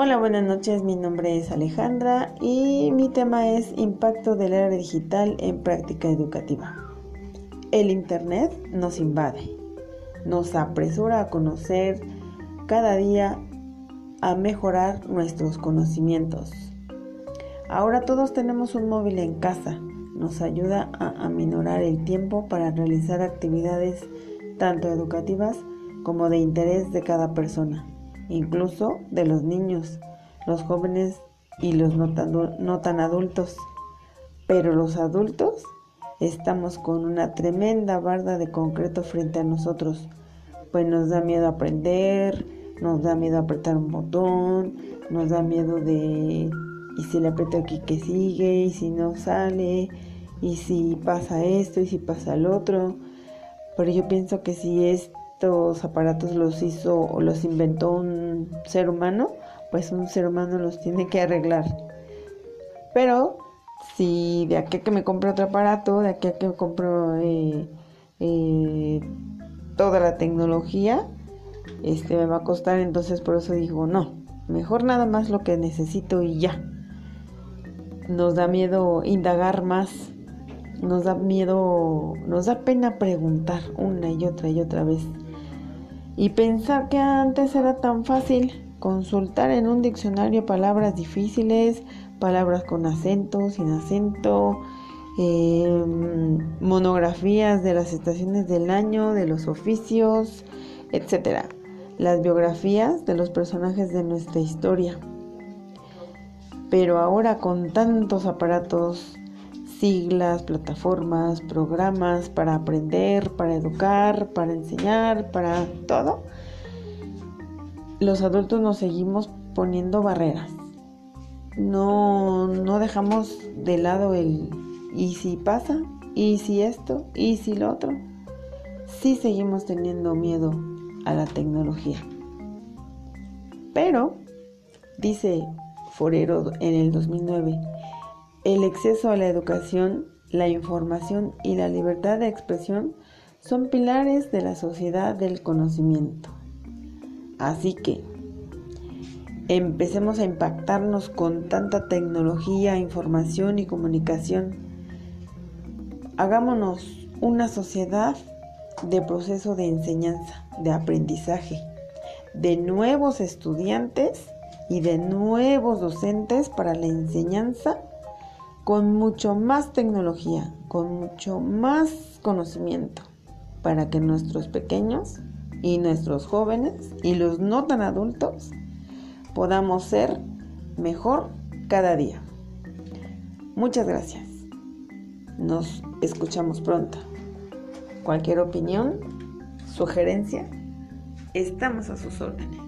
Hola, buenas noches. Mi nombre es Alejandra y mi tema es impacto del era digital en práctica educativa. El Internet nos invade, nos apresura a conocer cada día, a mejorar nuestros conocimientos. Ahora todos tenemos un móvil en casa, nos ayuda a aminorar el tiempo para realizar actividades tanto educativas como de interés de cada persona incluso de los niños, los jóvenes y los no tan, adultos. Pero los adultos estamos con una tremenda barda de concreto frente a nosotros, pues nos da miedo aprender, nos da miedo apretar un botón, nos da miedo de y si le aprieto aquí que sigue y si no sale y si pasa esto y si pasa el otro. Pero yo pienso que si es estos aparatos los hizo o los inventó un ser humano, pues un ser humano los tiene que arreglar. Pero si de aquí a que me compre otro aparato, de aquí a que me compro eh, eh, toda la tecnología, este me va a costar, entonces por eso digo, no, mejor nada más lo que necesito y ya. Nos da miedo indagar más, nos da miedo, nos da pena preguntar una y otra y otra vez. Y pensar que antes era tan fácil consultar en un diccionario palabras difíciles, palabras con acento, sin acento, em, monografías de las estaciones del año, de los oficios, etc. Las biografías de los personajes de nuestra historia. Pero ahora con tantos aparatos siglas, plataformas, programas para aprender, para educar, para enseñar, para todo, los adultos nos seguimos poniendo barreras. No, no dejamos de lado el y si pasa, y si esto, y si lo otro. Sí seguimos teniendo miedo a la tecnología. Pero, dice Forero en el 2009, el exceso a la educación, la información y la libertad de expresión son pilares de la sociedad del conocimiento. Así que empecemos a impactarnos con tanta tecnología, información y comunicación. Hagámonos una sociedad de proceso de enseñanza, de aprendizaje, de nuevos estudiantes y de nuevos docentes para la enseñanza con mucho más tecnología, con mucho más conocimiento, para que nuestros pequeños y nuestros jóvenes y los no tan adultos podamos ser mejor cada día. Muchas gracias. Nos escuchamos pronto. Cualquier opinión, sugerencia, estamos a sus órdenes.